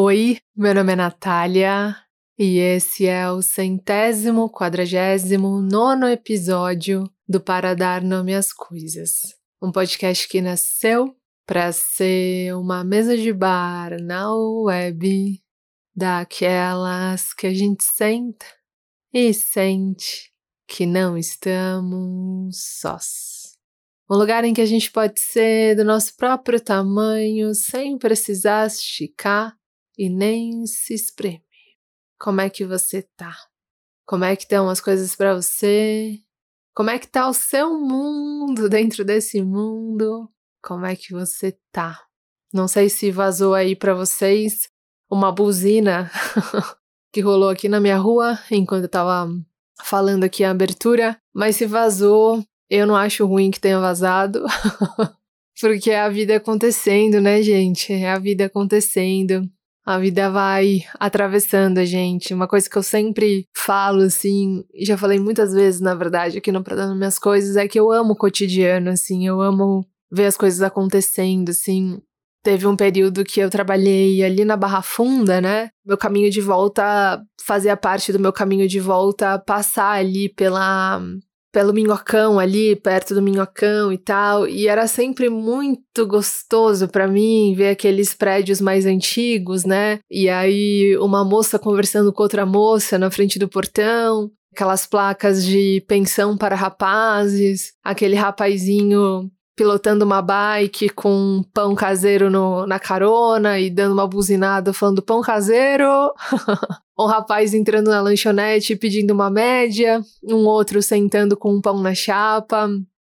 Oi, meu nome é Natália e esse é o centésimo quadragésimo nono episódio do Para Dar Nome às Coisas, um podcast que nasceu para ser uma mesa de bar na web daquelas que a gente senta e sente que não estamos sós. Um lugar em que a gente pode ser do nosso próprio tamanho sem precisar esticar e nem se espremer. Como é que você tá? Como é que estão as coisas para você? Como é que tá o seu mundo dentro desse mundo? Como é que você tá? Não sei se vazou aí para vocês uma buzina que rolou aqui na minha rua enquanto eu tava falando aqui a abertura, mas se vazou, eu não acho ruim que tenha vazado. Porque é a vida acontecendo, né, gente? É a vida acontecendo. A vida vai atravessando a gente. Uma coisa que eu sempre falo, assim, já falei muitas vezes, na verdade, aqui no Pradando Minhas Coisas, é que eu amo o cotidiano, assim, eu amo ver as coisas acontecendo, assim. Teve um período que eu trabalhei ali na Barra Funda, né? Meu caminho de volta fazia parte do meu caminho de volta passar ali pela pelo Minhocão ali, perto do Minhocão e tal, e era sempre muito gostoso para mim ver aqueles prédios mais antigos, né? E aí uma moça conversando com outra moça na frente do portão, aquelas placas de pensão para rapazes, aquele rapazinho pilotando uma bike com pão caseiro no, na carona e dando uma buzinada falando pão caseiro. um rapaz entrando na lanchonete pedindo uma média, um outro sentando com um pão na chapa.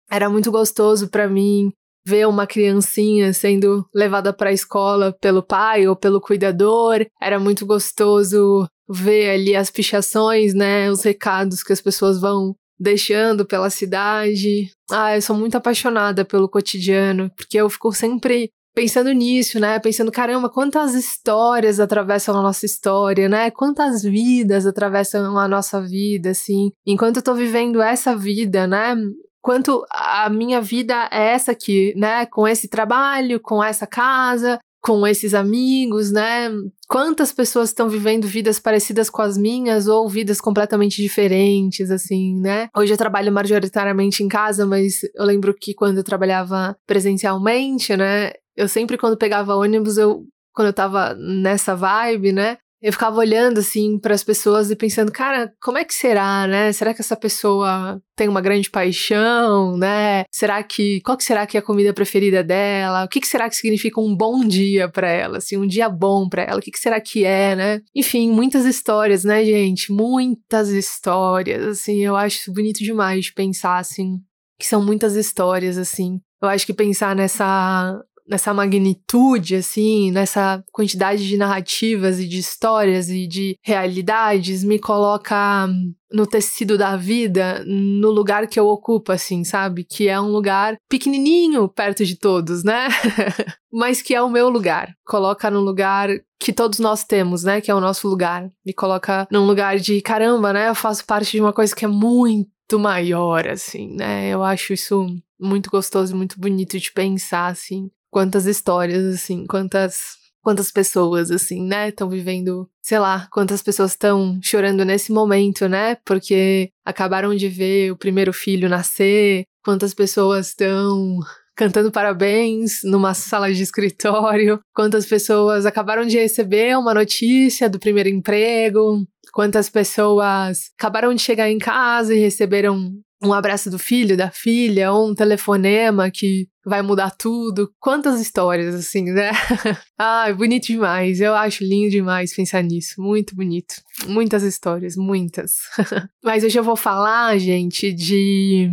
Era muito gostoso para mim ver uma criancinha sendo levada para a escola pelo pai ou pelo cuidador. Era muito gostoso ver ali as pichações, né, os recados que as pessoas vão deixando pela cidade. Ah, eu sou muito apaixonada pelo cotidiano, porque eu fico sempre pensando nisso, né? Pensando, caramba, quantas histórias atravessam a nossa história, né? Quantas vidas atravessam a nossa vida, assim. Enquanto eu tô vivendo essa vida, né? Quanto a minha vida é essa aqui, né? Com esse trabalho, com essa casa, com esses amigos, né? Quantas pessoas estão vivendo vidas parecidas com as minhas ou vidas completamente diferentes, assim, né? Hoje eu trabalho majoritariamente em casa, mas eu lembro que quando eu trabalhava presencialmente, né? Eu sempre, quando pegava ônibus, eu quando eu tava nessa vibe, né? Eu ficava olhando assim para as pessoas e pensando, cara, como é que será, né? Será que essa pessoa tem uma grande paixão, né? Será que qual que será que é a comida preferida dela? O que, que será que significa um bom dia para ela, assim, um dia bom para ela? O que, que será que é, né? Enfim, muitas histórias, né, gente? Muitas histórias, assim, eu acho bonito demais pensar assim, que são muitas histórias assim. Eu acho que pensar nessa nessa magnitude, assim, nessa quantidade de narrativas e de histórias e de realidades, me coloca no tecido da vida, no lugar que eu ocupo, assim, sabe? Que é um lugar pequenininho perto de todos, né? Mas que é o meu lugar. Coloca num lugar que todos nós temos, né? Que é o nosso lugar. Me coloca num lugar de caramba, né? Eu faço parte de uma coisa que é muito maior, assim, né? Eu acho isso muito gostoso, muito bonito de pensar, assim quantas histórias, assim, quantas quantas pessoas, assim, né, estão vivendo, sei lá, quantas pessoas estão chorando nesse momento, né, porque acabaram de ver o primeiro filho nascer, quantas pessoas estão cantando parabéns numa sala de escritório, quantas pessoas acabaram de receber uma notícia do primeiro emprego, quantas pessoas acabaram de chegar em casa e receberam um abraço do filho, da filha, ou um telefonema que vai mudar tudo. Quantas histórias, assim, né? ah, bonito demais. Eu acho lindo demais pensar nisso. Muito bonito. Muitas histórias, muitas. Mas hoje eu vou falar, gente, de,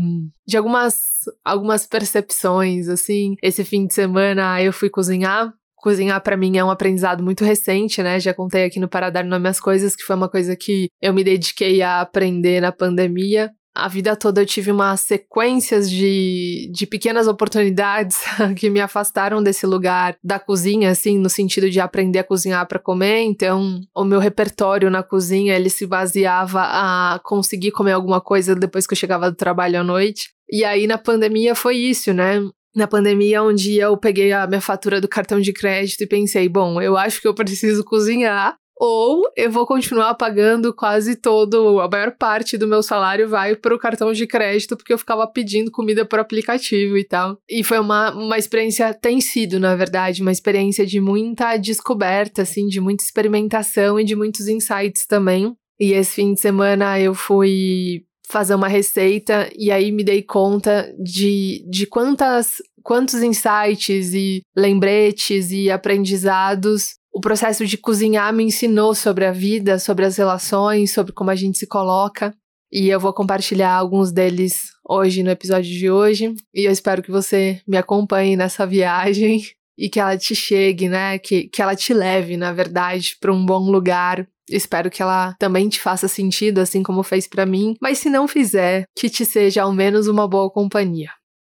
de algumas, algumas percepções, assim. Esse fim de semana eu fui cozinhar cozinhar para mim é um aprendizado muito recente, né? Já contei aqui no Para Dar Nome às Coisas, que foi uma coisa que eu me dediquei a aprender na pandemia a vida toda eu tive umas sequências de, de pequenas oportunidades que me afastaram desse lugar da cozinha, assim, no sentido de aprender a cozinhar para comer. Então, o meu repertório na cozinha, ele se baseava a conseguir comer alguma coisa depois que eu chegava do trabalho à noite. E aí, na pandemia, foi isso, né? na pandemia, um dia eu peguei a minha fatura do cartão de crédito e pensei, bom, eu acho que eu preciso cozinhar ou eu vou continuar pagando quase todo, a maior parte do meu salário vai para o cartão de crédito, porque eu ficava pedindo comida por aplicativo e tal. E foi uma, uma experiência, tem sido, na verdade, uma experiência de muita descoberta, assim, de muita experimentação e de muitos insights também. E esse fim de semana eu fui fazer uma receita e aí me dei conta de, de quantas quantos insights e lembretes e aprendizados o processo de cozinhar me ensinou sobre a vida, sobre as relações, sobre como a gente se coloca. E eu vou compartilhar alguns deles hoje no episódio de hoje. E eu espero que você me acompanhe nessa viagem e que ela te chegue, né? Que, que ela te leve, na verdade, para um bom lugar. Espero que ela também te faça sentido, assim como fez para mim. Mas se não fizer, que te seja ao menos uma boa companhia.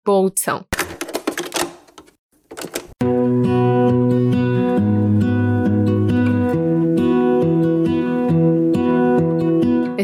Boa audição.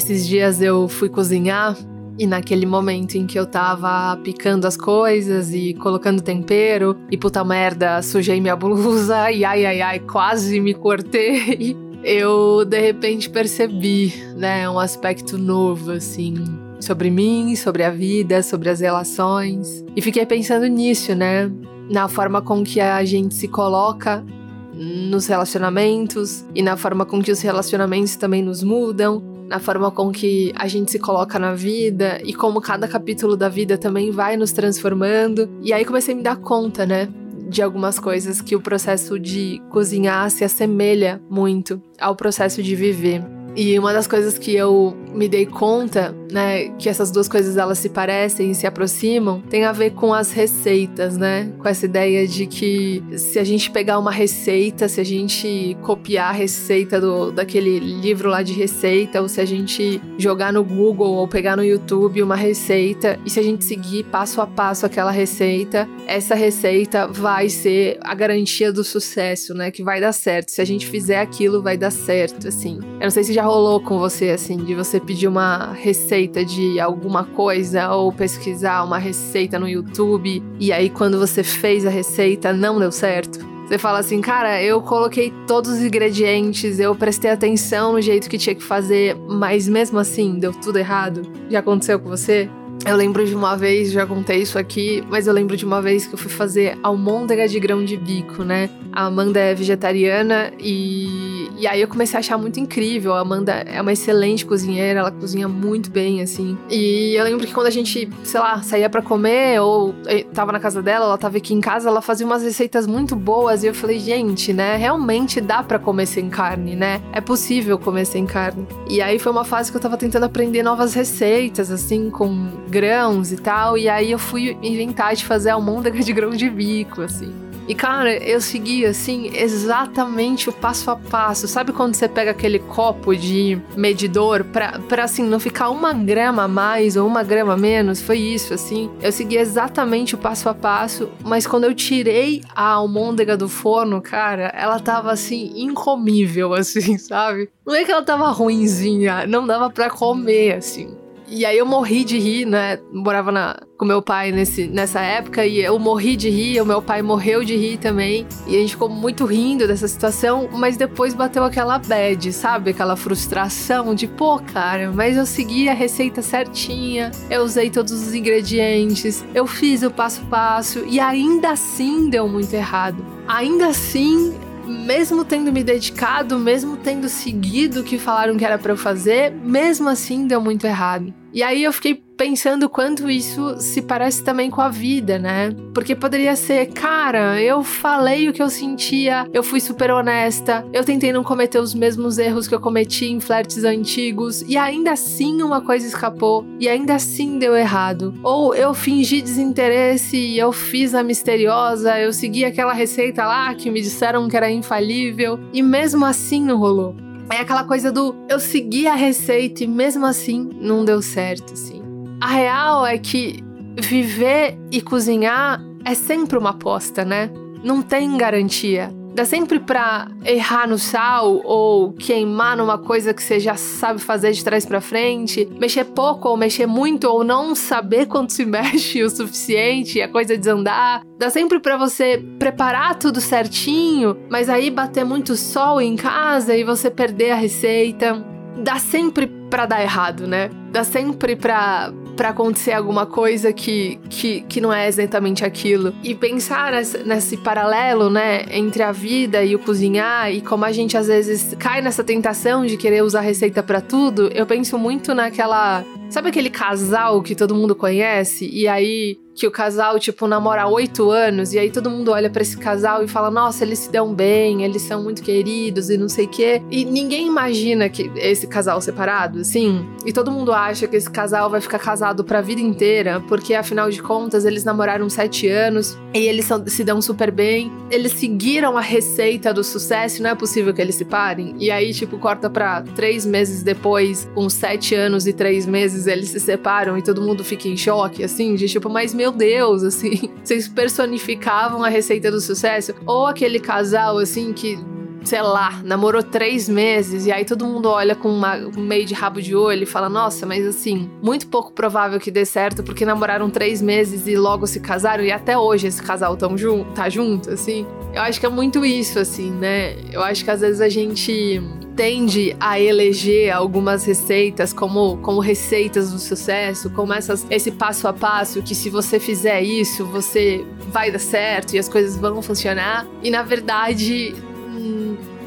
Esses dias eu fui cozinhar e naquele momento em que eu tava picando as coisas e colocando tempero, e puta merda, sujei minha blusa e ai ai ai, quase me cortei. Eu de repente percebi, né, um aspecto novo assim, sobre mim, sobre a vida, sobre as relações. E fiquei pensando nisso, né? Na forma com que a gente se coloca nos relacionamentos e na forma com que os relacionamentos também nos mudam na forma com que a gente se coloca na vida e como cada capítulo da vida também vai nos transformando. E aí comecei a me dar conta, né? De algumas coisas que o processo de cozinhar se assemelha muito ao processo de viver. E uma das coisas que eu me dei conta, né, que essas duas coisas elas se parecem e se aproximam, tem a ver com as receitas, né? Com essa ideia de que se a gente pegar uma receita, se a gente copiar a receita do, daquele livro lá de receita, ou se a gente jogar no Google ou pegar no YouTube uma receita, e se a gente seguir passo a passo aquela receita, essa receita vai ser a garantia do sucesso, né? Que vai dar certo. Se a gente fizer aquilo, vai dar certo, assim. Eu não sei se já rolou com você, assim, de você pedir uma receita de alguma coisa ou pesquisar uma receita no YouTube e aí quando você fez a receita não deu certo? Você fala assim, cara, eu coloquei todos os ingredientes, eu prestei atenção no jeito que tinha que fazer, mas mesmo assim deu tudo errado. Já aconteceu com você? Eu lembro de uma vez, já contei isso aqui, mas eu lembro de uma vez que eu fui fazer almôndega de grão de bico, né? A Amanda é vegetariana e, e aí eu comecei a achar muito incrível. A Amanda é uma excelente cozinheira, ela cozinha muito bem, assim. E eu lembro que quando a gente, sei lá, saía para comer ou eh, tava na casa dela, ela tava aqui em casa, ela fazia umas receitas muito boas e eu falei, gente, né? Realmente dá para comer sem carne, né? É possível comer sem carne. E aí foi uma fase que eu tava tentando aprender novas receitas, assim, com grãos e tal. E aí eu fui inventar de fazer almôndega de grão de bico, assim. E cara, eu segui assim exatamente o passo a passo. Sabe quando você pega aquele copo de medidor pra, pra assim não ficar uma grama a mais ou uma grama a menos? Foi isso, assim. Eu segui exatamente o passo a passo, mas quando eu tirei a almôndega do forno, cara, ela tava assim incomível, assim, sabe? Não é que ela tava ruinzinha, não dava para comer, assim. E aí eu morri de rir, né? Morava na, com meu pai nesse, nessa época e eu morri de rir, o meu pai morreu de rir também. E a gente ficou muito rindo dessa situação, mas depois bateu aquela bad, sabe? Aquela frustração de, pô, cara, mas eu segui a receita certinha, eu usei todos os ingredientes, eu fiz o passo a passo e ainda assim deu muito errado. Ainda assim, mesmo tendo me dedicado, mesmo tendo seguido o que falaram que era para eu fazer, mesmo assim deu muito errado. E aí eu fiquei pensando quanto isso se parece também com a vida, né? Porque poderia ser, cara, eu falei o que eu sentia, eu fui super honesta, eu tentei não cometer os mesmos erros que eu cometi em flertes antigos e ainda assim uma coisa escapou e ainda assim deu errado. Ou eu fingi desinteresse eu fiz a misteriosa, eu segui aquela receita lá que me disseram que era infalível e mesmo assim não rolou. É aquela coisa do eu segui a receita e mesmo assim não deu certo, assim. A real é que viver e cozinhar é sempre uma aposta, né? Não tem garantia. Dá sempre pra errar no sal ou queimar numa coisa que você já sabe fazer de trás para frente, mexer pouco ou mexer muito ou não saber quanto se mexe o suficiente, a coisa desandar. Dá sempre para você preparar tudo certinho, mas aí bater muito sol em casa e você perder a receita. Dá sempre para dar errado, né? Dá sempre pra para acontecer alguma coisa que, que, que não é exatamente aquilo. E pensar nesse, nesse paralelo, né, entre a vida e o cozinhar e como a gente às vezes cai nessa tentação de querer usar receita para tudo, eu penso muito naquela Sabe aquele casal que todo mundo conhece? E aí que o casal, tipo, namora há oito anos, e aí todo mundo olha para esse casal e fala: Nossa, eles se dão bem, eles são muito queridos e não sei o quê. E ninguém imagina que esse casal separado, assim. E todo mundo acha que esse casal vai ficar casado pra vida inteira, porque afinal de contas eles namoraram sete anos e eles são, se dão super bem. Eles seguiram a receita do sucesso, não é possível que eles se parem. E aí, tipo, corta pra três meses depois, uns sete anos e três meses, eles se separam e todo mundo fica em choque, assim, de tipo, mas meu Deus, assim, vocês personificavam a receita do sucesso. Ou aquele casal, assim, que sei lá, namorou três meses e aí todo mundo olha com uma, um meio de rabo de olho e fala: Nossa, mas assim, muito pouco provável que dê certo porque namoraram três meses e logo se casaram e até hoje esse casal tão jun tá junto, assim. Eu acho que é muito isso, assim, né? Eu acho que às vezes a gente tende a eleger algumas receitas como, como receitas do sucesso, como essas, esse passo a passo que se você fizer isso, você vai dar certo e as coisas vão funcionar. E na verdade,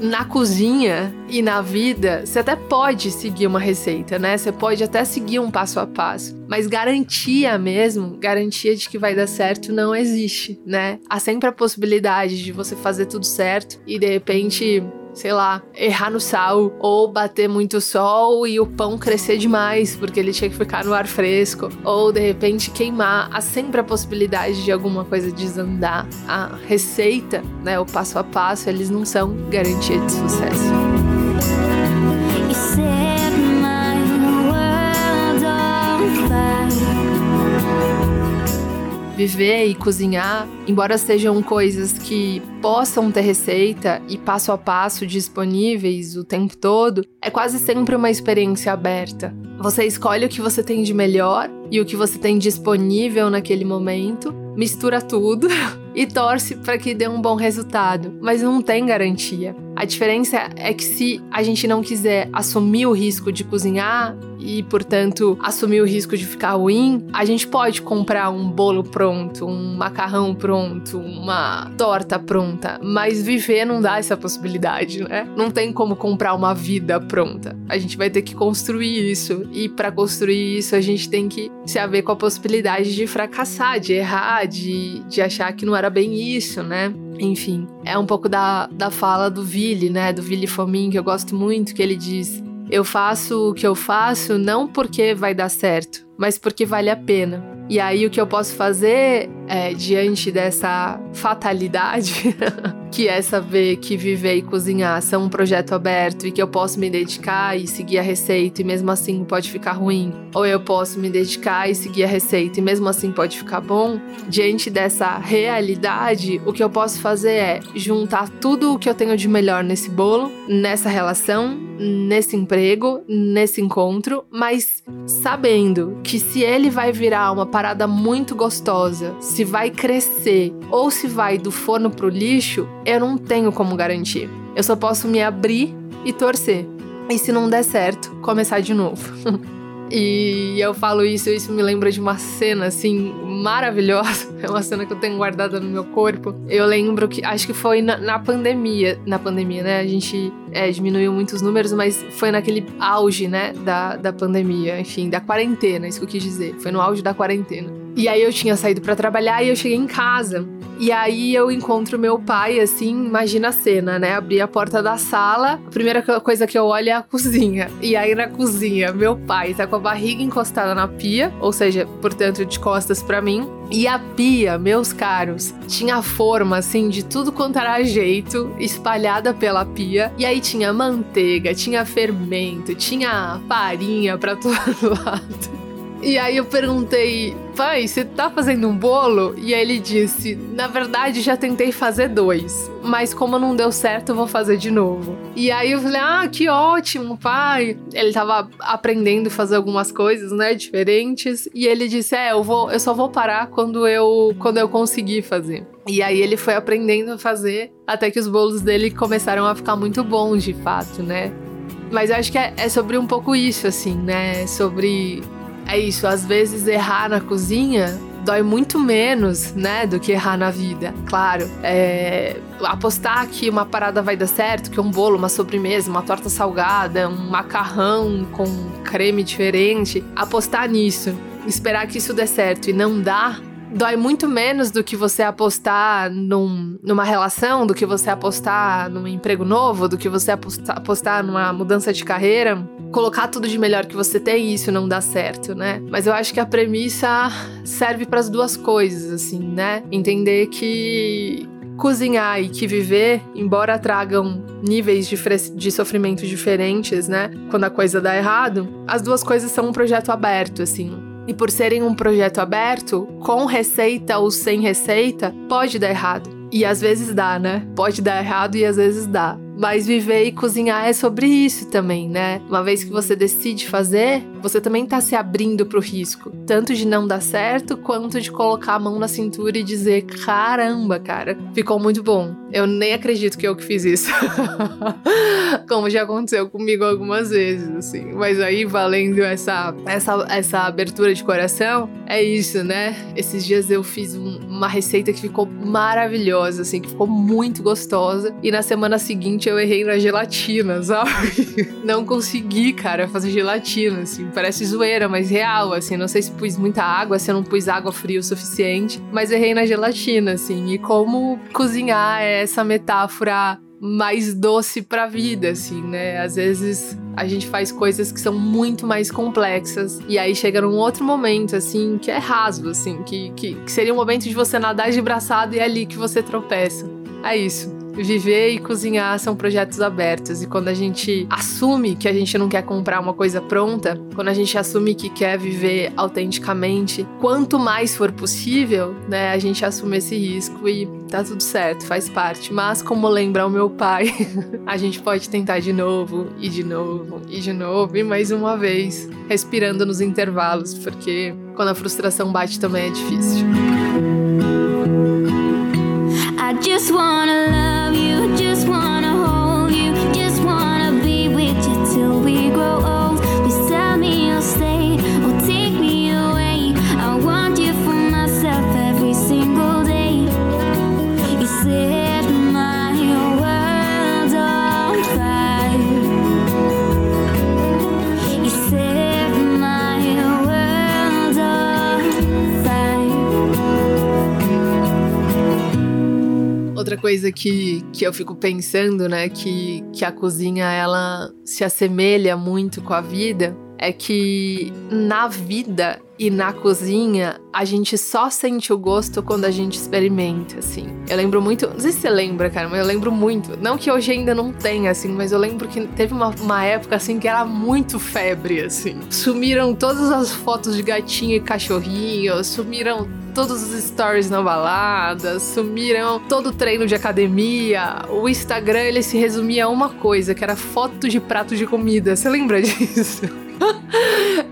na cozinha e na vida, você até pode seguir uma receita, né? Você pode até seguir um passo a passo, mas garantia mesmo, garantia de que vai dar certo não existe, né? Há sempre a possibilidade de você fazer tudo certo e de repente sei lá, errar no sal ou bater muito sol e o pão crescer demais porque ele tinha que ficar no ar fresco ou de repente queimar. Há sempre a possibilidade de alguma coisa desandar. A receita, né, o passo a passo, eles não são garantia de sucesso. Viver e cozinhar, embora sejam coisas que possam ter receita e passo a passo disponíveis o tempo todo, é quase sempre uma experiência aberta. Você escolhe o que você tem de melhor e o que você tem disponível naquele momento, mistura tudo e torce para que dê um bom resultado, mas não tem garantia. A diferença é que se a gente não quiser assumir o risco de cozinhar e, portanto, assumir o risco de ficar ruim, a gente pode comprar um bolo pronto, um macarrão pronto, uma torta pronta, mas viver não dá essa possibilidade, né? Não tem como comprar uma vida pronta. A gente vai ter que construir isso e para construir isso a gente tem que se haver com a possibilidade de fracassar, de errar, de, de achar que não era bem isso, né? Enfim, é um pouco da, da fala do Vili, né? Do Vili Fomin, que eu gosto muito, que ele diz: Eu faço o que eu faço não porque vai dar certo, mas porque vale a pena. E aí o que eu posso fazer é, diante dessa fatalidade, que é saber que viver e cozinhar são um projeto aberto e que eu posso me dedicar e seguir a receita e mesmo assim pode ficar ruim, ou eu posso me dedicar e seguir a receita e mesmo assim pode ficar bom. Diante dessa realidade, o que eu posso fazer é juntar tudo o que eu tenho de melhor nesse bolo, nessa relação, nesse emprego, nesse encontro, mas sabendo que se ele vai virar uma parada muito gostosa, se vai crescer ou se vai do forno pro lixo, eu não tenho como garantir. Eu só posso me abrir e torcer. E se não der certo, começar de novo. E eu falo isso, isso me lembra de uma cena assim maravilhosa. É uma cena que eu tenho guardada no meu corpo. Eu lembro que acho que foi na, na pandemia, na pandemia, né? A gente é, diminuiu muitos números, mas foi naquele auge, né, da, da pandemia, enfim, da quarentena, isso que eu quis dizer. Foi no auge da quarentena. E aí eu tinha saído para trabalhar e eu cheguei em casa. E aí eu encontro meu pai, assim, imagina a cena, né? Abri a porta da sala, a primeira coisa que eu olho é a cozinha. E aí na cozinha, meu pai tá com a barriga encostada na pia, ou seja, portanto, de costas para mim. E a pia, meus caros, tinha forma assim de tudo quanto era jeito, espalhada pela pia. E aí tinha manteiga, tinha fermento, tinha farinha para todo lado. E aí eu perguntei, pai, você tá fazendo um bolo? E aí ele disse, na verdade já tentei fazer dois, mas como não deu certo, eu vou fazer de novo. E aí eu falei, ah, que ótimo, pai. Ele tava aprendendo a fazer algumas coisas, né, diferentes. E ele disse, é, eu vou, eu só vou parar quando eu, quando eu conseguir fazer. E aí ele foi aprendendo a fazer até que os bolos dele começaram a ficar muito bons, de fato, né? Mas eu acho que é, é sobre um pouco isso, assim, né? Sobre é isso, às vezes errar na cozinha dói muito menos, né, do que errar na vida. Claro, é, apostar que uma parada vai dar certo, que um bolo, uma sobremesa, uma torta salgada, um macarrão com creme diferente, apostar nisso, esperar que isso dê certo e não dar, dói muito menos do que você apostar num, numa relação, do que você apostar num emprego novo, do que você apostar, apostar numa mudança de carreira colocar tudo de melhor que você tem isso não dá certo, né? Mas eu acho que a premissa serve para as duas coisas, assim, né? Entender que cozinhar e que viver, embora tragam níveis de, de sofrimento diferentes, né? Quando a coisa dá errado, as duas coisas são um projeto aberto, assim. E por serem um projeto aberto, com receita ou sem receita, pode dar errado. E às vezes dá, né? Pode dar errado e às vezes dá. Mas viver e cozinhar é sobre isso também, né? Uma vez que você decide fazer, você também tá se abrindo pro risco, tanto de não dar certo, quanto de colocar a mão na cintura e dizer: caramba, cara, ficou muito bom. Eu nem acredito que eu que fiz isso. Como já aconteceu comigo algumas vezes, assim. Mas aí, valendo essa, essa, essa abertura de coração, é isso, né? Esses dias eu fiz um, uma receita que ficou maravilhosa, assim, que ficou muito gostosa. E na semana seguinte eu errei na gelatina, sabe? Não consegui, cara, fazer gelatina, assim. Parece zoeira, mas real, assim. Não sei se pus muita água, se eu não pus água fria o suficiente, mas errei na gelatina, assim. E como cozinhar é essa metáfora mais doce pra vida, assim, né? Às vezes a gente faz coisas que são muito mais complexas e aí chega num outro momento, assim, que é raso, assim, que, que, que seria um momento de você nadar de braçada e é ali que você tropeça. É isso viver e cozinhar são projetos abertos. E quando a gente assume que a gente não quer comprar uma coisa pronta, quando a gente assume que quer viver autenticamente, quanto mais for possível, né, a gente assume esse risco e tá tudo certo, faz parte. Mas como lembra o meu pai, a gente pode tentar de novo e de novo e de novo e mais uma vez, respirando nos intervalos, porque quando a frustração bate também é difícil. I just wanna love coisa que, que eu fico pensando, né, que, que a cozinha ela se assemelha muito com a vida, é que na vida e na cozinha a gente só sente o gosto quando a gente experimenta, assim. Eu lembro muito, não sei se você lembra, cara, mas eu lembro muito. Não que hoje ainda não tenha, assim, mas eu lembro que teve uma, uma época, assim, que era muito febre, assim. Sumiram todas as fotos de gatinho e cachorrinho, sumiram todos os stories na balada, sumiram todo o treino de academia. O Instagram ele se resumia a uma coisa, que era foto de prato de comida. Você lembra disso?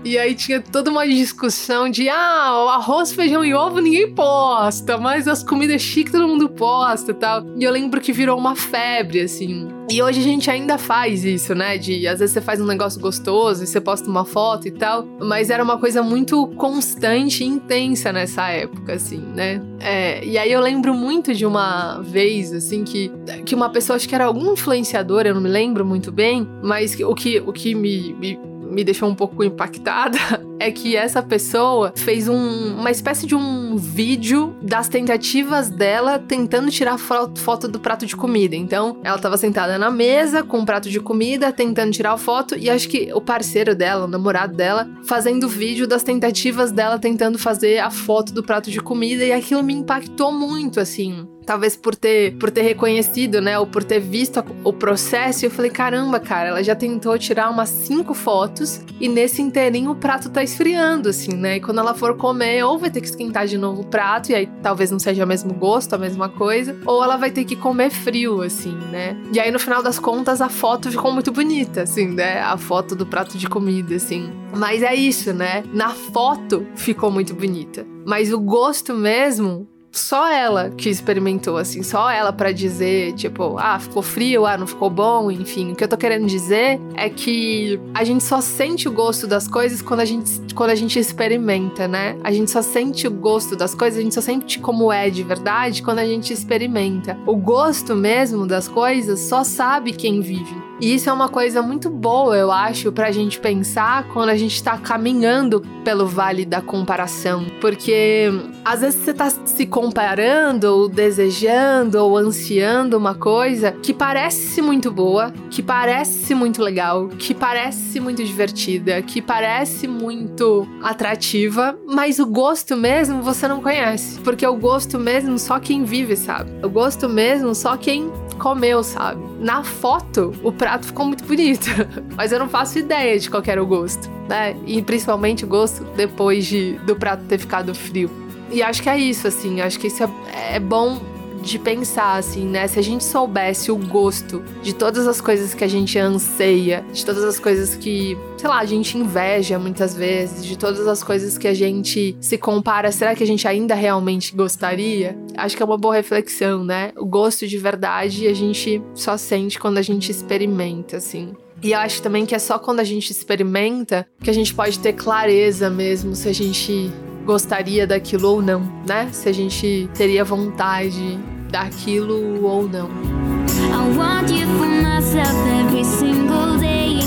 E aí tinha toda uma discussão de ah, o arroz, feijão e ovo ninguém posta, mas as comidas chiques todo mundo posta e tal. E eu lembro que virou uma febre, assim. E hoje a gente ainda faz isso, né? De às vezes você faz um negócio gostoso e você posta uma foto e tal. Mas era uma coisa muito constante e intensa nessa época, assim, né? É, e aí eu lembro muito de uma vez, assim, que, que uma pessoa, acho que era algum influenciador, eu não me lembro muito bem, mas o que, o que me, me me deixou um pouco impactada é que essa pessoa fez um, uma espécie de um vídeo das tentativas dela tentando tirar foto do prato de comida. Então, ela estava sentada na mesa com um prato de comida, tentando tirar a foto, e acho que o parceiro dela, o namorado dela, fazendo vídeo das tentativas dela tentando fazer a foto do prato de comida, e aquilo me impactou muito, assim talvez por ter, por ter reconhecido, né, ou por ter visto o processo, eu falei, caramba, cara, ela já tentou tirar umas cinco fotos e nesse inteirinho o prato tá esfriando, assim, né? E quando ela for comer, ou vai ter que esquentar de novo o prato, e aí talvez não seja o mesmo gosto, a mesma coisa, ou ela vai ter que comer frio, assim, né? E aí no final das contas a foto ficou muito bonita, assim, né? A foto do prato de comida, assim. Mas é isso, né? Na foto ficou muito bonita. Mas o gosto mesmo só ela que experimentou, assim, só ela para dizer, tipo, ah, ficou frio, ah, não ficou bom, enfim. O que eu tô querendo dizer é que a gente só sente o gosto das coisas quando a gente, quando a gente experimenta, né? A gente só sente o gosto das coisas, a gente só sente como é de verdade quando a gente experimenta. O gosto mesmo das coisas só sabe quem vive. E isso é uma coisa muito boa, eu acho, pra gente pensar quando a gente tá caminhando pelo vale da comparação. Porque às vezes você tá se comparando, ou desejando, ou ansiando uma coisa que parece muito boa, que parece muito legal, que parece muito divertida, que parece muito atrativa, mas o gosto mesmo você não conhece. Porque o gosto mesmo só quem vive sabe. O gosto mesmo só quem comeu, sabe? Na foto, o prato ficou muito bonito, mas eu não faço ideia de qual era o gosto, né? E principalmente o gosto depois de, do prato ter ficado frio. E acho que é isso, assim, acho que isso é, é bom de pensar, assim, né? Se a gente soubesse o gosto de todas as coisas que a gente anseia, de todas as coisas que, sei lá, a gente inveja muitas vezes, de todas as coisas que a gente se compara, será que a gente ainda realmente gostaria? Acho que é uma boa reflexão, né? O gosto de verdade a gente só sente quando a gente experimenta, assim. E eu acho também que é só quando a gente experimenta que a gente pode ter clareza mesmo se a gente gostaria daquilo ou não, né? Se a gente teria vontade daquilo ou não. I want you for myself every single day.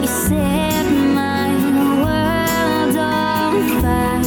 You set my world on fire.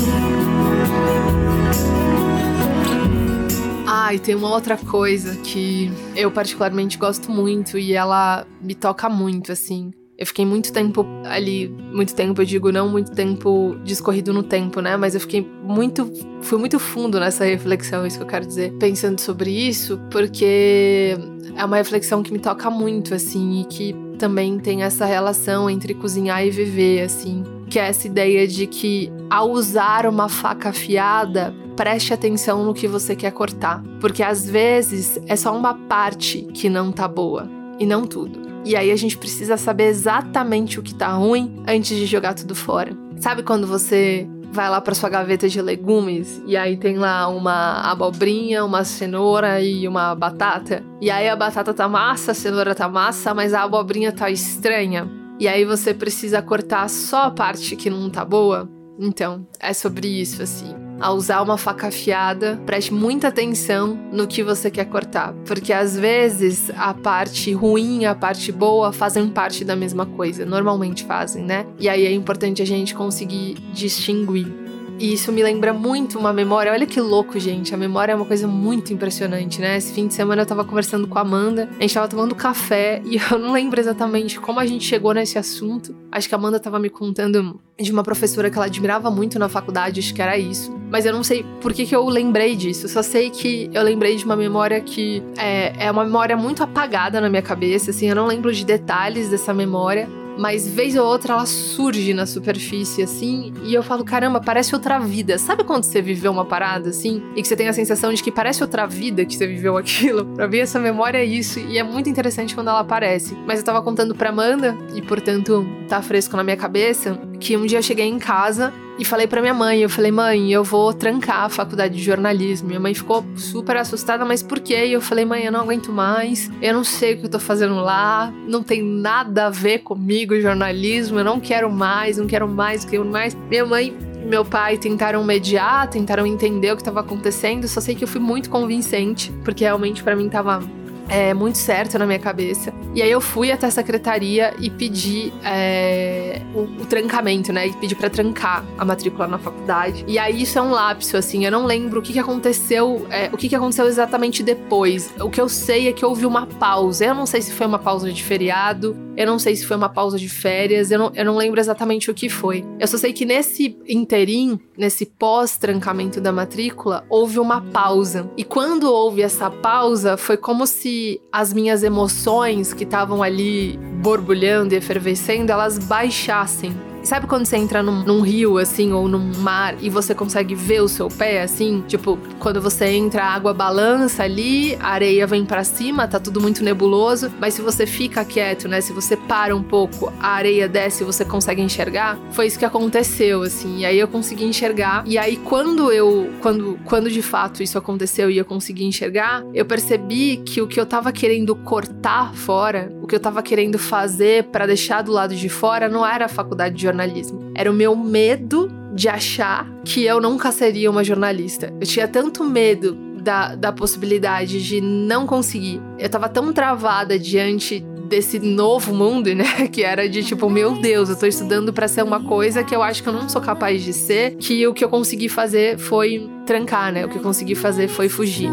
Ah, e tem uma outra coisa que eu particularmente gosto muito e ela me toca muito, assim. Eu fiquei muito tempo ali, muito tempo, eu digo, não muito tempo discorrido no tempo, né? Mas eu fiquei muito, fui muito fundo nessa reflexão, isso que eu quero dizer, pensando sobre isso, porque é uma reflexão que me toca muito, assim, e que também tem essa relação entre cozinhar e viver, assim, que é essa ideia de que ao usar uma faca afiada, preste atenção no que você quer cortar, porque às vezes é só uma parte que não tá boa e não tudo. E aí a gente precisa saber exatamente o que tá ruim antes de jogar tudo fora. Sabe quando você vai lá para sua gaveta de legumes e aí tem lá uma abobrinha, uma cenoura e uma batata? E aí a batata tá massa, a cenoura tá massa, mas a abobrinha tá estranha. E aí você precisa cortar só a parte que não tá boa? Então, é sobre isso assim a usar uma faca afiada, preste muita atenção no que você quer cortar, porque às vezes a parte ruim e a parte boa fazem parte da mesma coisa, normalmente fazem, né? E aí é importante a gente conseguir distinguir. E isso me lembra muito uma memória. Olha que louco, gente. A memória é uma coisa muito impressionante, né? Esse fim de semana eu tava conversando com a Amanda, a gente tava tomando café e eu não lembro exatamente como a gente chegou nesse assunto. Acho que a Amanda tava me contando de uma professora que ela admirava muito na faculdade, acho que era isso. Mas eu não sei por que, que eu lembrei disso. Só sei que eu lembrei de uma memória que é, é uma memória muito apagada na minha cabeça, assim. Eu não lembro de detalhes dessa memória mas vez ou outra ela surge na superfície assim, e eu falo, caramba, parece outra vida. Sabe quando você viveu uma parada assim e que você tem a sensação de que parece outra vida que você viveu aquilo? Pra mim essa memória é isso e é muito interessante quando ela aparece. Mas eu tava contando pra Amanda e portanto tá fresco na minha cabeça que um dia eu cheguei em casa e falei para minha mãe, eu falei, mãe, eu vou trancar a faculdade de jornalismo. Minha mãe ficou super assustada, mas por quê? E eu falei, mãe, eu não aguento mais, eu não sei o que eu tô fazendo lá, não tem nada a ver comigo jornalismo, eu não quero mais, não quero mais, não quero mais. Minha mãe e meu pai tentaram mediar, tentaram entender o que estava acontecendo, só sei que eu fui muito convincente, porque realmente para mim tava é, muito certo na minha cabeça. E aí eu fui até a secretaria e pedi é, o, o, trancamento, né? E pedi para trancar a matrícula na faculdade. E aí isso é um lapso, assim. Eu não lembro o que, que aconteceu, é, o que, que aconteceu exatamente depois. O que eu sei é que houve uma pausa. Eu não sei se foi uma pausa de feriado, eu não sei se foi uma pausa de férias, eu não, eu não lembro exatamente o que foi. Eu só sei que nesse interim, nesse pós-trancamento da matrícula, houve uma pausa. E quando houve essa pausa, foi como se as minhas emoções que estavam ali borbulhando e efervescendo, elas baixassem. Sabe quando você entra num, num, rio, assim, ou num mar e você consegue ver o seu pé, assim? Tipo, quando você entra, a água balança ali, a areia vem para cima, tá tudo muito nebuloso. Mas se você fica quieto, né? Se você para um pouco, a areia desce e você consegue enxergar. Foi isso que aconteceu, assim. E aí eu consegui enxergar. E aí, quando eu. Quando, quando de fato isso aconteceu e eu consegui enxergar, eu percebi que o que eu tava querendo cortar fora, o que eu tava querendo fazer para deixar do lado de fora, não era a faculdade de jornalismo. Era o meu medo de achar que eu nunca seria uma jornalista. Eu tinha tanto medo da, da possibilidade de não conseguir. Eu tava tão travada diante desse novo mundo, né? Que era de tipo, meu Deus, eu tô estudando para ser uma coisa que eu acho que eu não sou capaz de ser, que o que eu consegui fazer foi trancar, né? O que eu consegui fazer foi fugir.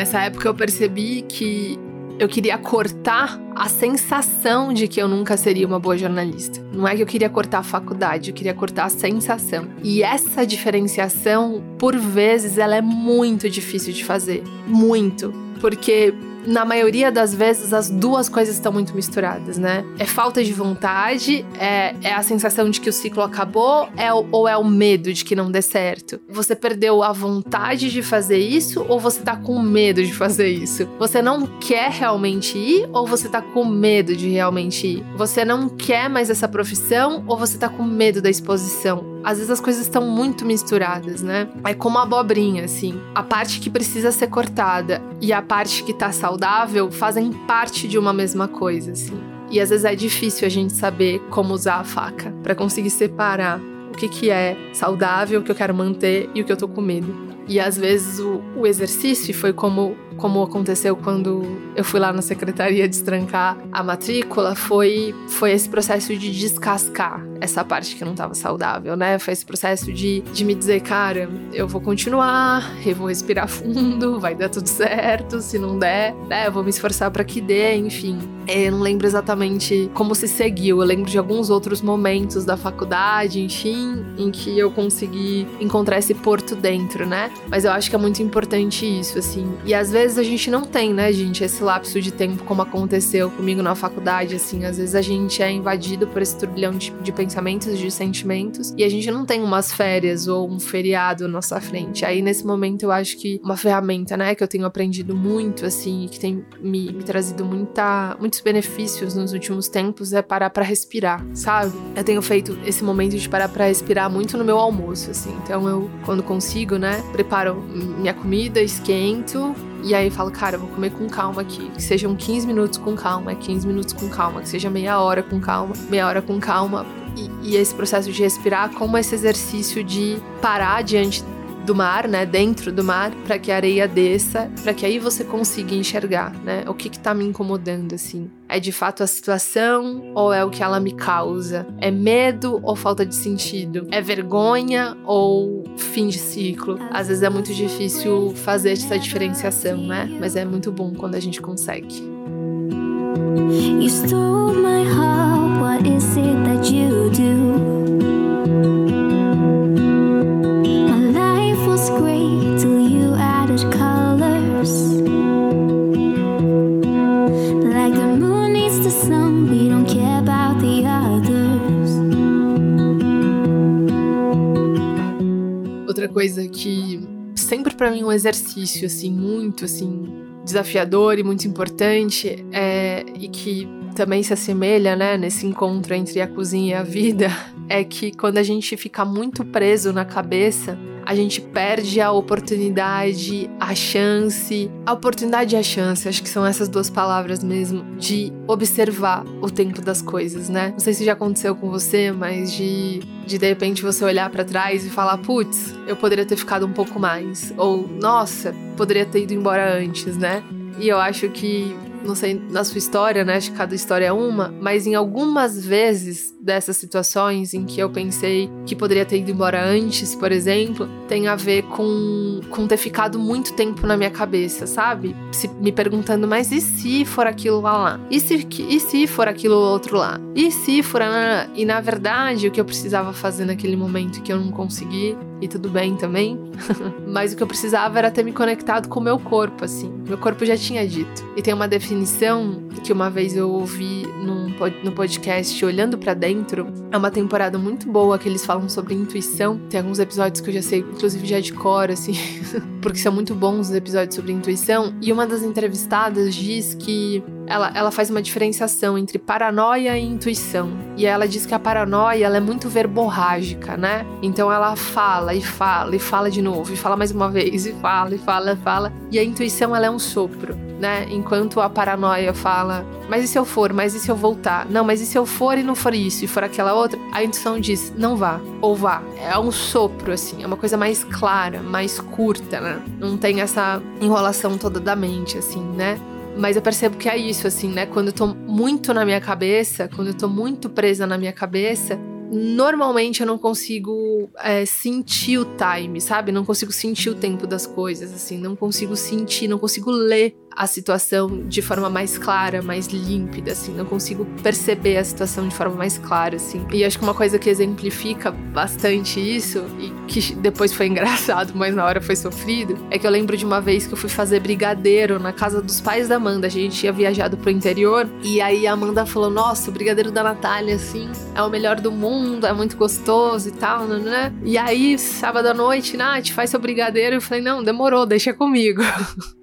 Nessa época eu percebi que eu queria cortar a sensação de que eu nunca seria uma boa jornalista. Não é que eu queria cortar a faculdade, eu queria cortar a sensação. E essa diferenciação, por vezes, ela é muito difícil de fazer. Muito. Porque na maioria das vezes as duas coisas estão muito misturadas, né? É falta de vontade, é, é a sensação de que o ciclo acabou, é, ou é o medo de que não dê certo? Você perdeu a vontade de fazer isso ou você tá com medo de fazer isso? Você não quer realmente ir ou você tá com medo de realmente ir? Você não quer mais essa profissão ou você tá com medo da exposição? às vezes as coisas estão muito misturadas, né? É como a abobrinha, assim. A parte que precisa ser cortada e a parte que tá saudável fazem parte de uma mesma coisa, assim. E às vezes é difícil a gente saber como usar a faca para conseguir separar o que, que é saudável, o que eu quero manter e o que eu tô com medo. E às vezes o, o exercício foi como como aconteceu quando eu fui lá na secretaria destrancar a matrícula, foi, foi esse processo de descascar essa parte que não estava saudável, né? Foi esse processo de, de me dizer, cara, eu vou continuar, eu vou respirar fundo, vai dar tudo certo, se não der, né? Eu vou me esforçar para que dê, enfim. Eu não lembro exatamente como se seguiu, eu lembro de alguns outros momentos da faculdade, enfim, em que eu consegui encontrar esse porto dentro, né? Mas eu acho que é muito importante isso, assim. E às vezes vezes a gente não tem, né, gente, esse lapso de tempo como aconteceu comigo na faculdade, assim. Às vezes a gente é invadido por esse turbilhão de, de pensamentos, de sentimentos, e a gente não tem umas férias ou um feriado na nossa frente. Aí nesse momento eu acho que uma ferramenta, né, que eu tenho aprendido muito, assim, que tem me, me trazido muita, muitos benefícios nos últimos tempos é parar para respirar, sabe? Eu tenho feito esse momento de parar para respirar muito no meu almoço, assim. Então eu, quando consigo, né, preparo minha comida, esquento, e aí falo, cara, vou comer com calma aqui. Que sejam 15 minutos com calma, 15 minutos com calma, que seja meia hora com calma, meia hora com calma. E, e esse processo de respirar como esse exercício de parar diante do mar, né, dentro do mar, para que a areia desça, para que aí você consiga enxergar, né, o que que tá me incomodando assim. É de fato a situação ou é o que ela me causa? É medo ou falta de sentido? É vergonha ou fim de ciclo? Às vezes é muito difícil fazer essa diferenciação, né? Mas é muito bom quando a gente consegue. You stole my heart, what is it that you do? Para mim um exercício assim muito assim desafiador e muito importante é e que também se assemelha, né, nesse encontro entre a cozinha e a vida, é que quando a gente fica muito preso na cabeça, a gente perde a oportunidade, a chance, a oportunidade e a chance, acho que são essas duas palavras mesmo, de observar o tempo das coisas, né? Não sei se já aconteceu com você, mas de de, de repente você olhar para trás e falar, putz, eu poderia ter ficado um pouco mais, ou nossa, poderia ter ido embora antes, né? E eu acho que não sei na sua história, né? Acho que cada história é uma, mas em algumas vezes dessas situações em que eu pensei que poderia ter ido embora antes, por exemplo, tem a ver com, com ter ficado muito tempo na minha cabeça, sabe? Se, me perguntando, mas e se for aquilo lá? lá? E se, e se for aquilo outro lá? E se for. E na verdade, o que eu precisava fazer naquele momento que eu não consegui e tudo bem também. Mas o que eu precisava era ter me conectado com o meu corpo, assim. Meu corpo já tinha dito. E tem uma definição que uma vez eu ouvi no podcast Olhando para Dentro. É uma temporada muito boa que eles falam sobre intuição. Tem alguns episódios que eu já sei, inclusive já de cor, assim, porque são muito bons os episódios sobre intuição. E uma das entrevistadas diz que ela, ela faz uma diferenciação entre paranoia e intuição. E ela diz que a paranoia ela é muito verborrágica, né? Então ela fala e fala e fala de novo, e fala mais uma vez, e fala e fala e fala. E a intuição ela é um sopro, né? Enquanto a paranoia fala, mas e se eu for? Mas e se eu voltar? Não, mas e se eu for e não for isso e for aquela outra? A intuição diz, não vá, ou vá. É um sopro, assim, é uma coisa mais clara, mais curta, né? Não tem essa enrolação toda da mente, assim, né? Mas eu percebo que é isso, assim, né? Quando eu tô muito na minha cabeça, quando eu tô muito presa na minha cabeça, normalmente eu não consigo é, sentir o time, sabe? Não consigo sentir o tempo das coisas, assim, não consigo sentir, não consigo ler a situação de forma mais clara, mais límpida, assim, não consigo perceber a situação de forma mais clara, assim. E acho que uma coisa que exemplifica bastante isso, e que depois foi engraçado, mas na hora foi sofrido, é que eu lembro de uma vez que eu fui fazer brigadeiro na casa dos pais da Amanda. A gente tinha viajado pro interior, e aí a Amanda falou: Nossa, o brigadeiro da Natália, assim, é o melhor do mundo, é muito gostoso e tal, né? né? E aí, sábado à noite, Nath, faz seu brigadeiro. Eu falei: Não, demorou, deixa comigo.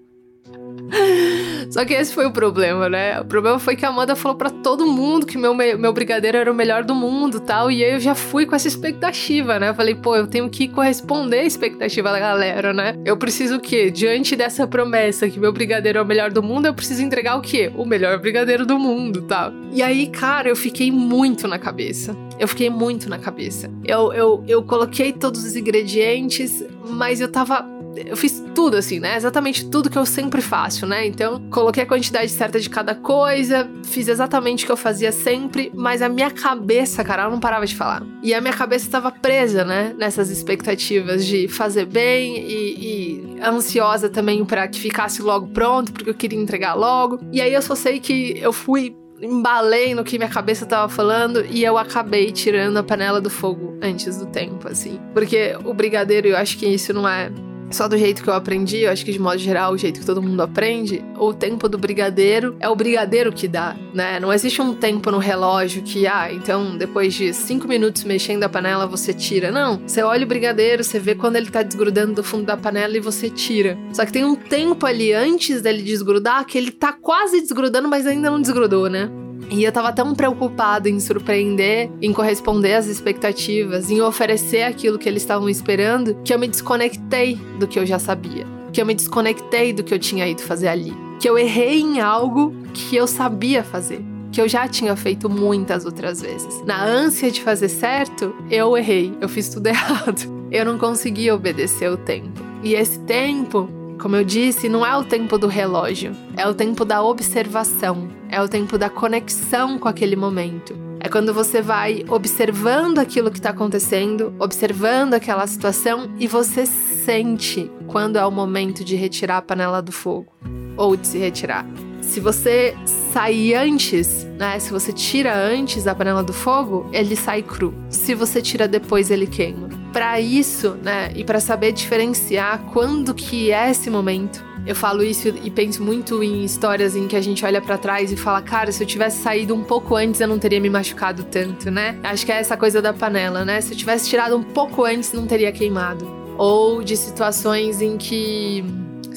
Só que esse foi o problema, né? O problema foi que a Amanda falou para todo mundo que meu, meu brigadeiro era o melhor do mundo tal. E aí eu já fui com essa expectativa, né? Eu falei, pô, eu tenho que corresponder à expectativa da galera, né? Eu preciso o quê? Diante dessa promessa que meu brigadeiro é o melhor do mundo, eu preciso entregar o quê? O melhor brigadeiro do mundo tal. E aí, cara, eu fiquei muito na cabeça. Eu fiquei muito na cabeça. Eu, eu, eu coloquei todos os ingredientes, mas eu tava eu fiz tudo assim, né? Exatamente tudo que eu sempre faço, né? Então, coloquei a quantidade certa de cada coisa, fiz exatamente o que eu fazia sempre, mas a minha cabeça, cara, ela não parava de falar. E a minha cabeça estava presa, né? Nessas expectativas de fazer bem e, e ansiosa também para que ficasse logo pronto, porque eu queria entregar logo. E aí eu só sei que eu fui embalei no que minha cabeça tava falando e eu acabei tirando a panela do fogo antes do tempo, assim. Porque o brigadeiro, eu acho que isso não é só do jeito que eu aprendi, eu acho que de modo geral, o jeito que todo mundo aprende, o tempo do brigadeiro é o brigadeiro que dá, né? Não existe um tempo no relógio que, ah, então depois de cinco minutos mexendo a panela você tira. Não. Você olha o brigadeiro, você vê quando ele tá desgrudando do fundo da panela e você tira. Só que tem um tempo ali antes dele desgrudar que ele tá quase desgrudando, mas ainda não desgrudou, né? E eu tava tão preocupada em surpreender, em corresponder às expectativas, em oferecer aquilo que eles estavam esperando, que eu me desconectei do que eu já sabia. Que eu me desconectei do que eu tinha ido fazer ali. Que eu errei em algo que eu sabia fazer. Que eu já tinha feito muitas outras vezes. Na ânsia de fazer certo, eu errei. Eu fiz tudo errado. Eu não consegui obedecer o tempo. E esse tempo como eu disse, não é o tempo do relógio, é o tempo da observação, é o tempo da conexão com aquele momento. É quando você vai observando aquilo que está acontecendo, observando aquela situação e você sente quando é o momento de retirar a panela do fogo ou de se retirar. Se você sair antes, né? Se você tira antes da panela do fogo, ele sai cru. Se você tira depois, ele queima. Para isso, né? E para saber diferenciar quando que é esse momento, eu falo isso e penso muito em histórias em que a gente olha para trás e fala, cara, se eu tivesse saído um pouco antes, eu não teria me machucado tanto, né? Acho que é essa coisa da panela, né? Se eu tivesse tirado um pouco antes, não teria queimado. Ou de situações em que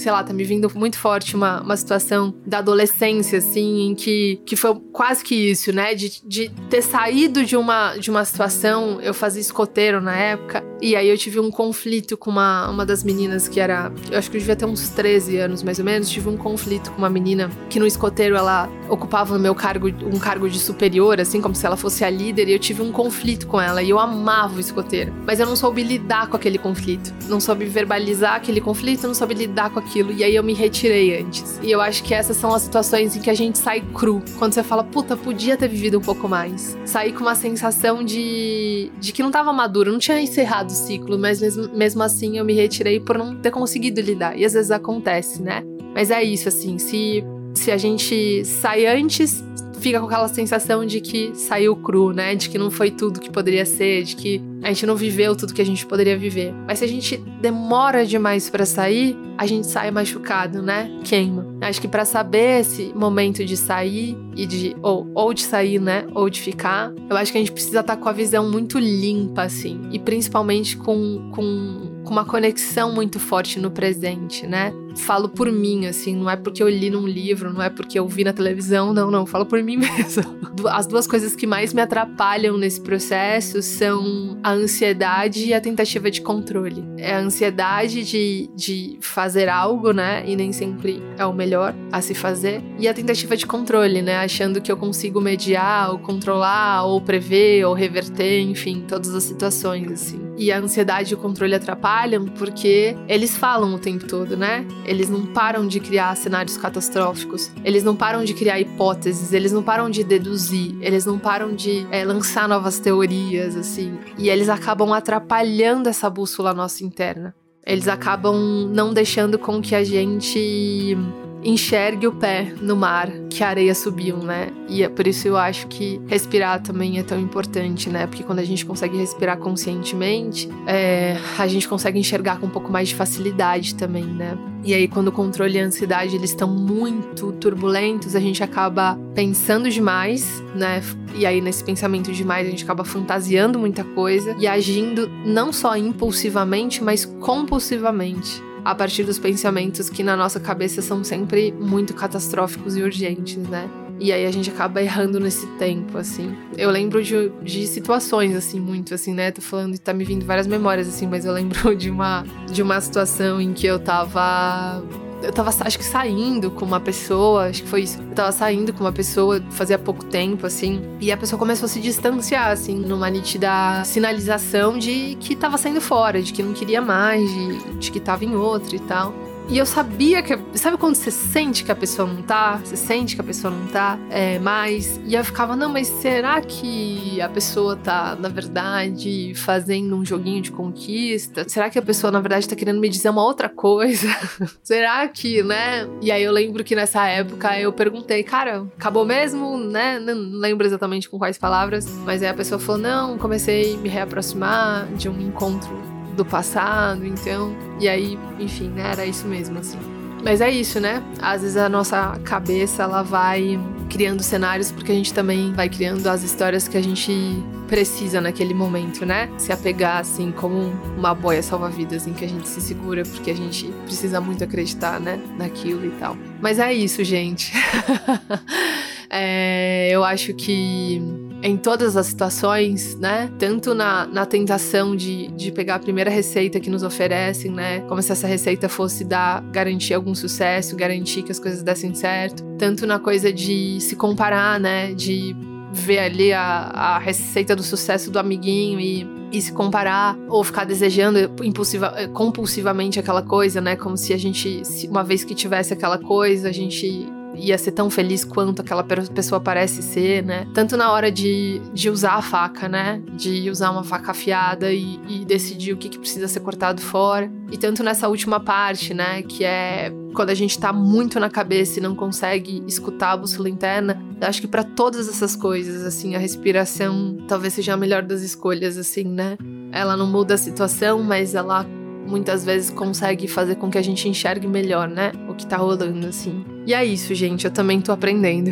sei lá, tá me vindo muito forte uma, uma situação da adolescência, assim, em que, que foi quase que isso, né? De, de ter saído de uma, de uma situação, eu fazia escoteiro na época, E aí eu tive um conflito com uma, uma das meninas que era. Eu acho que eu devia ter uns 13 anos mais ou menos. Tive um conflito com uma menina que no escoteiro ela ocupava o meu cargo, um cargo de superior, assim, como se ela fosse a líder. E eu tive um conflito com ela. E eu amava o escoteiro. Mas eu não soube lidar com aquele conflito. Não soube verbalizar aquele conflito, não soube lidar com aquilo. E aí eu me retirei antes. E eu acho que essas são as situações em que a gente sai cru. Quando você fala, puta, podia ter vivido um pouco mais. Sair com uma sensação de, de que não tava maduro, não tinha encerrado do ciclo, mas mesmo, mesmo assim eu me retirei por não ter conseguido lidar. E às vezes acontece, né? Mas é isso, assim, se, se a gente sai antes, fica com aquela sensação de que saiu cru, né? De que não foi tudo que poderia ser, de que a gente não viveu tudo que a gente poderia viver. Mas se a gente demora demais para sair, a gente sai machucado, né? Queima. Acho que para saber esse momento de sair e de ou, ou de sair, né, ou de ficar, eu acho que a gente precisa estar tá com a visão muito limpa assim, e principalmente com com com uma conexão muito forte no presente, né? Falo por mim, assim, não é porque eu li num livro, não é porque eu vi na televisão, não, não, falo por mim mesmo. As duas coisas que mais me atrapalham nesse processo são a ansiedade e a tentativa de controle. É a ansiedade de, de fazer algo, né? E nem sempre é o melhor a se fazer. E a tentativa de controle, né? Achando que eu consigo mediar, ou controlar, ou prever, ou reverter, enfim, todas as situações, assim. E a ansiedade e o controle atrapalham porque eles falam o tempo todo, né? Eles não param de criar cenários catastróficos, eles não param de criar hipóteses, eles não param de deduzir, eles não param de é, lançar novas teorias, assim. E eles acabam atrapalhando essa bússola nossa interna. Eles acabam não deixando com que a gente enxergue o pé no mar que a areia subiu, né? E é por isso eu acho que respirar também é tão importante, né? Porque quando a gente consegue respirar conscientemente, é, a gente consegue enxergar com um pouco mais de facilidade também, né? E aí, quando o controle e a ansiedade eles estão muito turbulentos, a gente acaba pensando demais, né? E aí, nesse pensamento demais, a gente acaba fantasiando muita coisa e agindo não só impulsivamente, mas compulsivamente a partir dos pensamentos que na nossa cabeça são sempre muito catastróficos e urgentes, né? E aí a gente acaba errando nesse tempo, assim. Eu lembro de, de situações, assim, muito, assim, né? Tô falando e tá me vindo várias memórias, assim, mas eu lembro de uma, de uma situação em que eu tava eu tava, acho que saindo com uma pessoa, acho que foi isso. Eu tava saindo com uma pessoa fazia pouco tempo, assim, e a pessoa começou a se distanciar, assim, numa nítida sinalização de que tava saindo fora, de que não queria mais, de, de que tava em outro e tal. E eu sabia que. Sabe quando você sente que a pessoa não tá? Você sente que a pessoa não tá é, mais. E eu ficava, não, mas será que a pessoa tá, na verdade, fazendo um joguinho de conquista? Será que a pessoa, na verdade, tá querendo me dizer uma outra coisa? será que, né? E aí eu lembro que nessa época eu perguntei, cara, acabou mesmo, né? Não lembro exatamente com quais palavras, mas aí a pessoa falou, não, comecei a me reaproximar de um encontro do passado, então. E aí, enfim, né, era isso mesmo, assim. Mas é isso, né? Às vezes a nossa cabeça ela vai criando cenários porque a gente também vai criando as histórias que a gente precisa naquele momento, né? Se apegar assim como uma boia salva-vidas em que a gente se segura porque a gente precisa muito acreditar, né, naquilo e tal. Mas é isso, gente. é, eu acho que em todas as situações, né? Tanto na, na tentação de, de pegar a primeira receita que nos oferecem, né? Como se essa receita fosse dar, garantir algum sucesso, garantir que as coisas dessem certo. Tanto na coisa de se comparar, né? De ver ali a, a receita do sucesso do amiguinho e, e se comparar ou ficar desejando impulsiva, compulsivamente aquela coisa, né? Como se a gente, uma vez que tivesse aquela coisa, a gente ia ser tão feliz quanto aquela pessoa parece ser, né? Tanto na hora de, de usar a faca, né? De usar uma faca afiada e, e decidir o que, que precisa ser cortado fora. E tanto nessa última parte, né? Que é quando a gente tá muito na cabeça e não consegue escutar a bússola interna. Acho que para todas essas coisas, assim, a respiração talvez seja a melhor das escolhas, assim, né? Ela não muda a situação, mas ela muitas vezes consegue fazer com que a gente enxergue melhor, né? O que tá rolando, assim. E é isso, gente. Eu também tô aprendendo.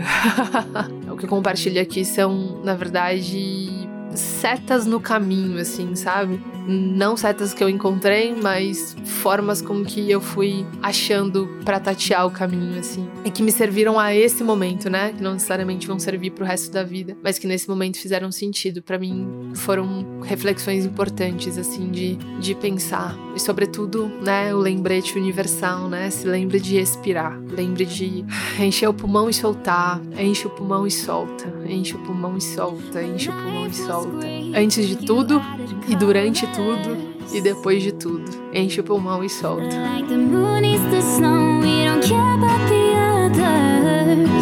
o que eu compartilho aqui são, na verdade, setas no caminho, assim, sabe? Não setas que eu encontrei, mas formas com que eu fui achando para tatear o caminho, assim. E que me serviram a esse momento, né? Que não necessariamente vão servir pro resto da vida, mas que nesse momento fizeram sentido. para mim, foram reflexões importantes, assim, de, de pensar. E, sobretudo, né, o lembrete universal, né? Se lembre de expirar. Lembre de encher o pulmão e soltar. Enche o pulmão e solta. Enche o pulmão e solta. Enche o pulmão e solta. Antes de tudo e durante tudo e depois de tudo. Enche o pulmão e solta. isso,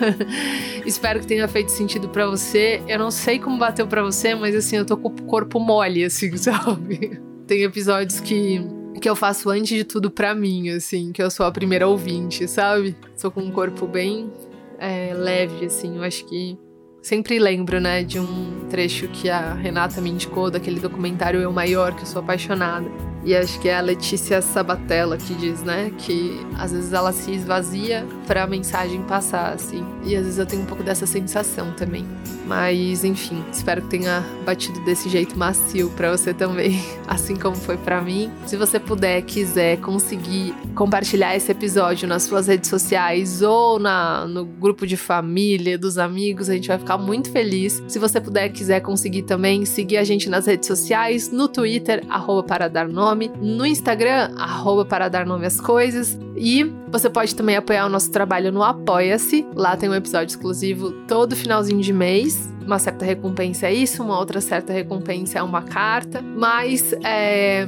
Espero que tenha feito sentido para você. Eu não sei como bateu para você, mas assim, eu tô com o corpo mole, assim, sabe? Tem episódios que que eu faço antes de tudo para mim, assim, que eu sou a primeira ouvinte, sabe? Sou com um corpo bem é, leve, assim. Eu acho que sempre lembro, né, de um trecho que a Renata me indicou daquele documentário Eu Maior, que eu sou apaixonada. E acho que é a Letícia Sabatella que diz, né, que às vezes ela se esvazia para a mensagem passar, assim. E às vezes eu tenho um pouco dessa sensação também. Mas, enfim, espero que tenha batido desse jeito macio para você também, assim como foi para mim. Se você puder, quiser, conseguir compartilhar esse episódio nas suas redes sociais ou na, no grupo de família, dos amigos, a gente vai ficar muito feliz. Se você puder, quiser conseguir também seguir a gente nas redes sociais, no Twitter, arroba para dar nome nome, no Instagram, arroba para dar nome às coisas. E você pode também apoiar o nosso trabalho no Apoia-se. Lá tem um episódio exclusivo todo finalzinho de mês. Uma certa recompensa é isso, uma outra certa recompensa é uma carta. Mas é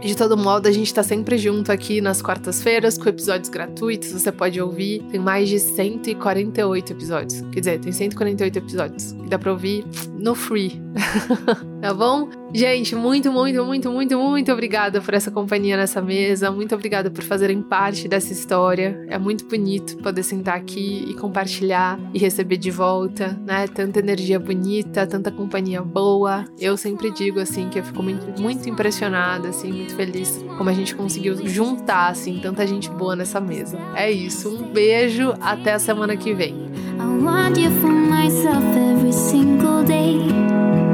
de todo modo, a gente tá sempre junto aqui nas quartas-feiras com episódios gratuitos. Você pode ouvir. Tem mais de 148 episódios. Quer dizer, tem 148 episódios que dá pra ouvir no free. tá bom? Gente, muito, muito, muito, muito, muito obrigada por essa companhia nessa mesa. Muito obrigada por fazerem parte dessa história. É muito bonito poder sentar aqui e compartilhar e receber de volta, né? Tanta energia bonita, tanta companhia boa. Eu sempre digo assim que eu fico muito, muito impressionada, assim, muito feliz como a gente conseguiu juntar assim tanta gente boa nessa mesa. É isso. Um beijo, até a semana que vem. I want you for myself every single day.